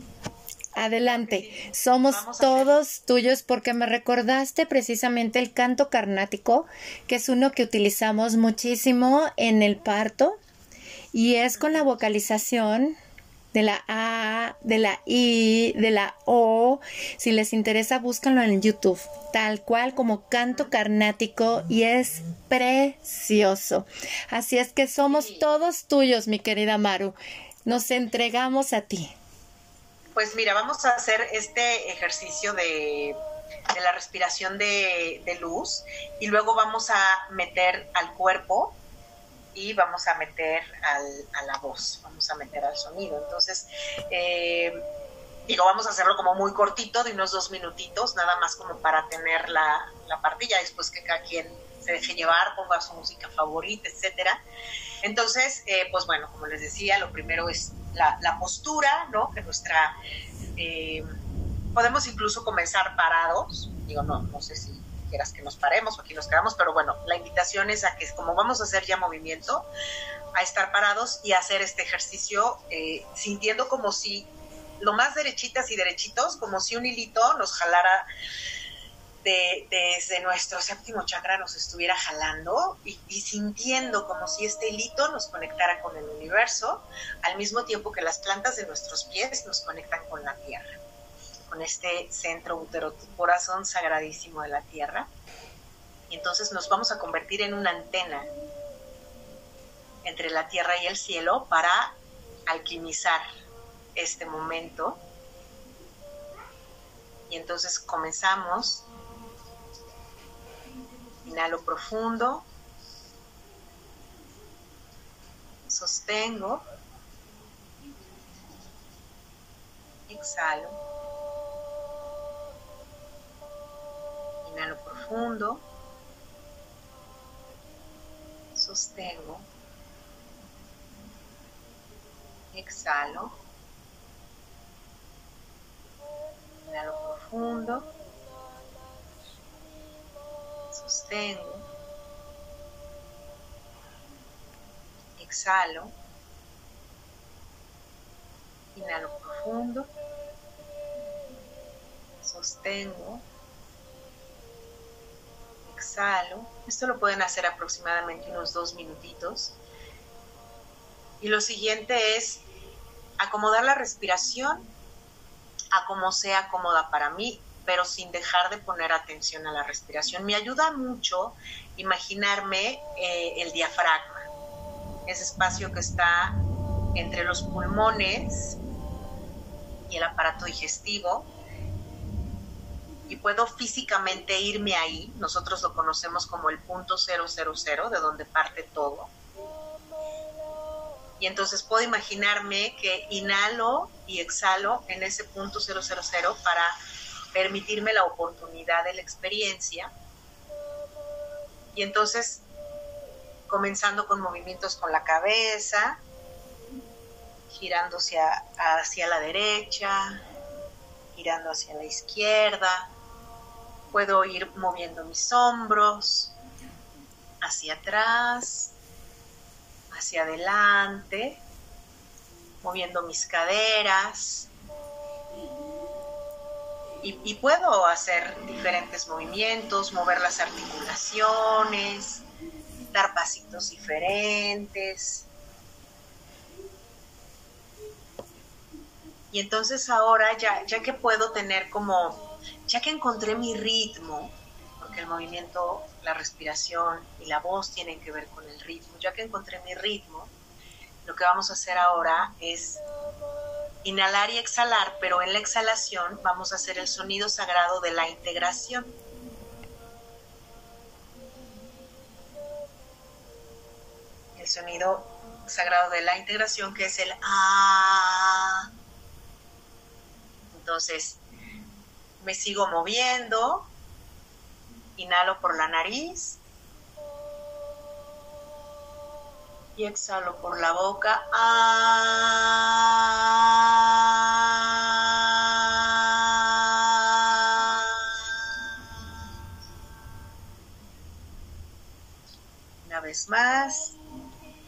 Adelante, somos todos tuyos porque me recordaste precisamente el canto carnático, que es uno que utilizamos muchísimo en el parto y es con la vocalización de la A, de la I, de la O. Si les interesa, búscanlo en YouTube, tal cual como canto carnático y es precioso. Así es que somos todos tuyos, mi querida Maru. Nos entregamos a ti. Pues mira, vamos a hacer este ejercicio de, la respiración de, luz y luego vamos a meter al cuerpo y vamos a meter a la voz, vamos a meter al sonido. Entonces, eh, digo, vamos a hacerlo como muy cortito, de unos dos minutitos, nada más como para tener la, la partilla, después que cada quien se deje llevar, ponga su música favorita, etcétera. Entonces, eh, pues bueno, como les decía, lo primero es la, postura, ¿no? Que nuestra... Eh, podemos incluso comenzar parados, digo, no, no sé si quieras que nos paremos o aquí nos quedamos, pero bueno, la invitación es a que como vamos a hacer ya movimiento, a estar parados y hacer este ejercicio eh, sintiendo como si lo más derechitas y derechitos, como si un hilito nos jalara de, desde nuestro séptimo chakra nos estuviera jalando y, sintiendo como si este hilito nos conectara con el universo, al mismo tiempo que las plantas de nuestros pies nos conectan con la tierra, con este centro útero, corazón sagradísimo de la tierra. Y entonces nos vamos a convertir en una antena entre la tierra y el cielo para alquimizar este momento. Y entonces comenzamos Inhalo profundo. Sostengo. Exhalo. Inhalo profundo. sostengo, exhalo, inhalo profundo, sostengo, exhalo, inhalo profundo, sostengo, exhalo. Esto lo pueden hacer aproximadamente unos dos minutitos. Y lo siguiente es acomodar la respiración a como sea cómoda para mí, pero sin dejar de poner atención a la respiración. Me ayuda mucho imaginarme eh, el diafragma, ese espacio que está entre los pulmones y el aparato digestivo y puedo físicamente irme ahí, nosotros lo conocemos como el punto 000, de donde parte todo. Y entonces puedo imaginarme que inhalo y exhalo en ese punto 000 para permitirme la oportunidad de la experiencia. Y entonces, comenzando con movimientos con la cabeza, girando hacia, hacia la derecha, girando hacia la izquierda, Puedo ir moviendo mis hombros hacia atrás, hacia adelante, moviendo mis caderas. Y, puedo hacer diferentes movimientos, mover las articulaciones, dar pasitos diferentes. Y entonces ahora ya, ya que puedo tener como ya que encontré mi ritmo, porque el movimiento, la respiración y la voz tienen que ver con el ritmo, ya que encontré mi ritmo, lo que vamos a hacer ahora es inhalar y exhalar, pero en la exhalación vamos a hacer el sonido sagrado de la integración. El sonido sagrado de la integración que es el A. Entonces, me sigo moviendo, inhalo por la nariz y exhalo por la boca. Una vez más,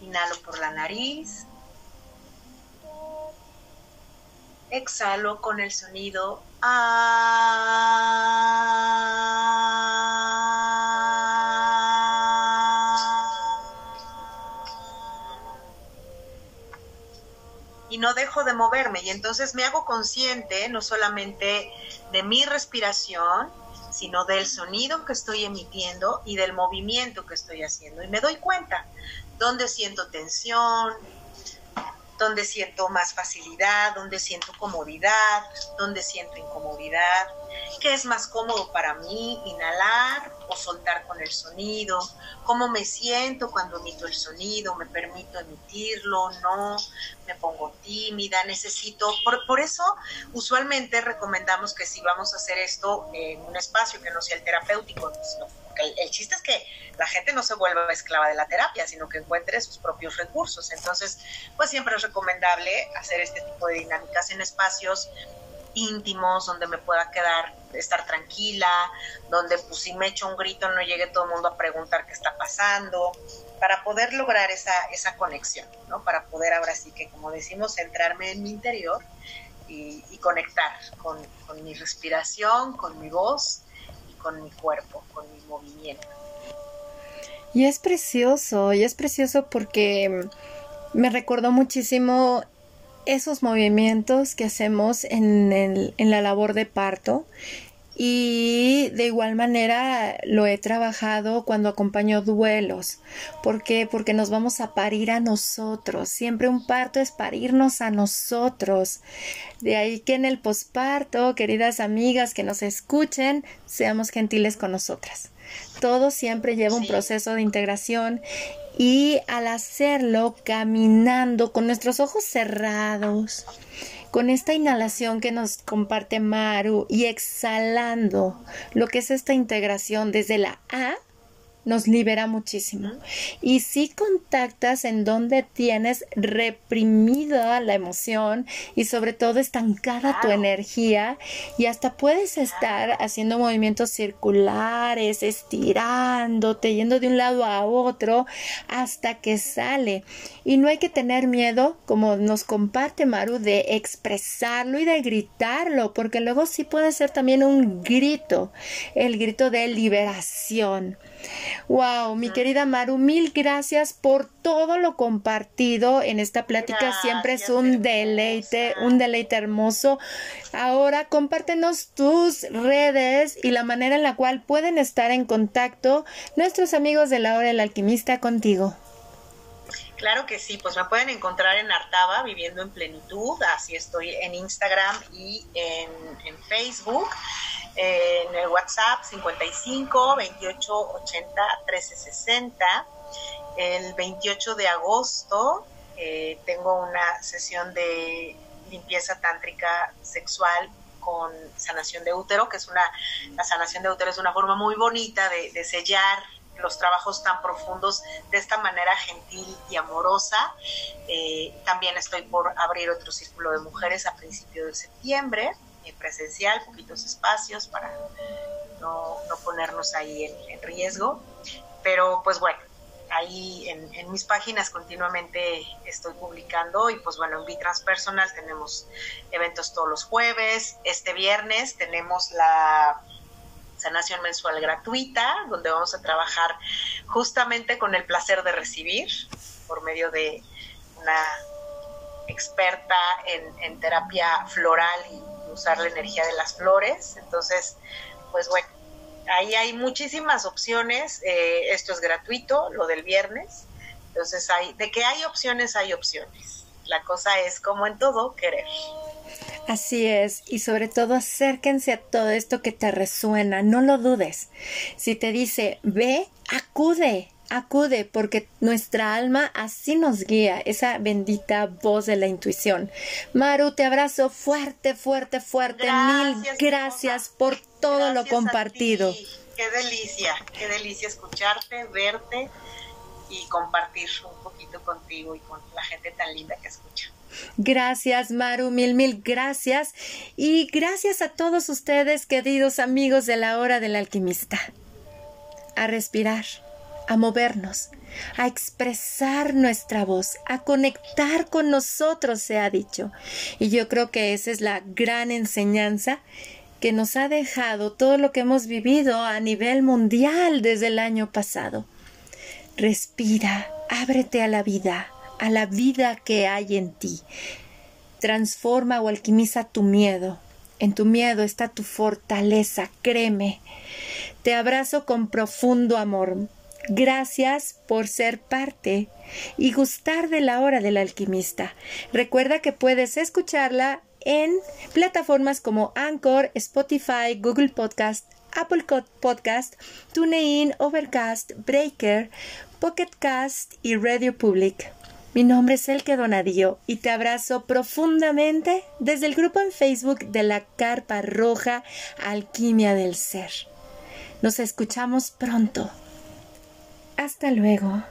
inhalo por la nariz. Exhalo con el sonido no dejo de moverme y entonces me hago consciente no solamente de mi respiración, sino del sonido que estoy emitiendo y del movimiento que estoy haciendo. Y me doy cuenta dónde siento tensión, donde siento más facilidad, donde siento comodidad, donde siento incomodidad, qué es más cómodo para mí, inhalar o soltar con el sonido, cómo me siento cuando emito el sonido, me permito emitirlo, no, me pongo tímida, necesito, por, eso usualmente recomendamos que si vamos a hacer esto en un espacio que no sea el terapéutico, el, chiste es que la gente no se vuelva esclava de la terapia, sino que encuentre sus propios recursos. Entonces, pues siempre es recomendable hacer este tipo de dinámicas en espacios íntimos, donde me pueda quedar, estar tranquila, donde pues si me echo un grito no llegue todo el mundo a preguntar qué está pasando, para poder lograr esa, esa conexión, ¿no? Para poder ahora sí que, como decimos, centrarme en mi interior y, conectar con, con mi respiración, con mi voz y con mi cuerpo, con mi movimiento. Y es precioso, y es precioso porque me recordó muchísimo esos movimientos que hacemos en, el, en la labor de parto y de igual manera lo he trabajado cuando acompaño duelos. ¿Por qué? Porque nos vamos a parir a nosotros. Siempre un parto es parirnos a nosotros. De ahí que en el posparto, queridas amigas que nos escuchen, seamos gentiles con nosotras. Todo siempre lleva un proceso de integración y al hacerlo caminando con nuestros ojos cerrados, con esta inhalación que nos comparte Maru y exhalando lo que es esta integración desde la A nos libera muchísimo. Y si contactas en donde tienes reprimida la emoción y sobre todo estancada tu energía y hasta puedes estar haciendo movimientos circulares, estirándote, yendo de un lado a otro hasta que sale. Y no hay que tener miedo, como nos comparte Maru, de expresarlo y de gritarlo, porque luego sí puede ser también un grito, el grito de liberación. Wow, mi querida Maru, mil gracias por todo lo compartido en esta plática. Siempre es un deleite, un deleite hermoso. Ahora compártenos tus redes y la manera en la cual pueden estar en contacto nuestros amigos de la hora del alquimista contigo. Claro que sí, pues me pueden encontrar en Artaba, viviendo en plenitud, así estoy en Instagram y en, Facebook en el WhatsApp 55 28 80 13 60. El 28 de agosto eh, tengo una sesión de limpieza tántrica sexual con sanación de útero, que es una, la sanación de útero es una forma muy bonita de, sellar los trabajos tan profundos de esta manera gentil y amorosa. Eh, también estoy por abrir otro círculo de mujeres a principios de septiembre presencial, poquitos espacios para no, ponernos ahí en, riesgo. Pero pues bueno, ahí en, mis páginas continuamente estoy publicando y pues bueno, en Bitranspersonal tenemos eventos todos los jueves. Este viernes tenemos la sanación mensual gratuita, donde vamos a trabajar justamente con el placer de recibir por medio de una experta en, terapia floral y usar la energía de las flores. Entonces, pues bueno, ahí hay muchísimas opciones. Eh, esto es gratuito, lo del viernes. Entonces, hay, de que hay opciones, hay opciones. La cosa es, como en todo, querer. Así es, y sobre todo acérquense a todo esto que te resuena, no lo dudes. Si te dice, ve, acude, acude porque nuestra alma así nos guía, esa bendita voz de la intuición. Maru, te abrazo fuerte, fuerte, fuerte. Mil gracias por todo lo compartido. Qué delicia, qué delicia escucharte, verte y compartir un poquito contigo y con la gente tan linda que escucha. Gracias, Maru, mil, mil gracias. Y gracias a todos ustedes, queridos amigos de la hora del alquimista. A respirar a movernos, a expresar nuestra voz, a conectar con nosotros, se ha dicho. Y yo creo que esa es la gran enseñanza que nos ha dejado todo lo que hemos vivido a nivel mundial desde el año pasado. Respira, ábrete a la vida, a la vida que hay en ti. Transforma o alquimiza tu miedo. En tu miedo está tu fortaleza, créeme. Te abrazo con profundo amor. Gracias por ser parte y gustar de la hora del alquimista. Recuerda que puedes escucharla en plataformas como Anchor, Spotify, Google Podcast, Apple Podcast, TuneIn, Overcast, Breaker, Pocket Cast y Radio Public. Mi nombre es Elke Donadío y te abrazo profundamente desde el grupo en Facebook de la Carpa Roja Alquimia del Ser. Nos escuchamos pronto. Hasta luego.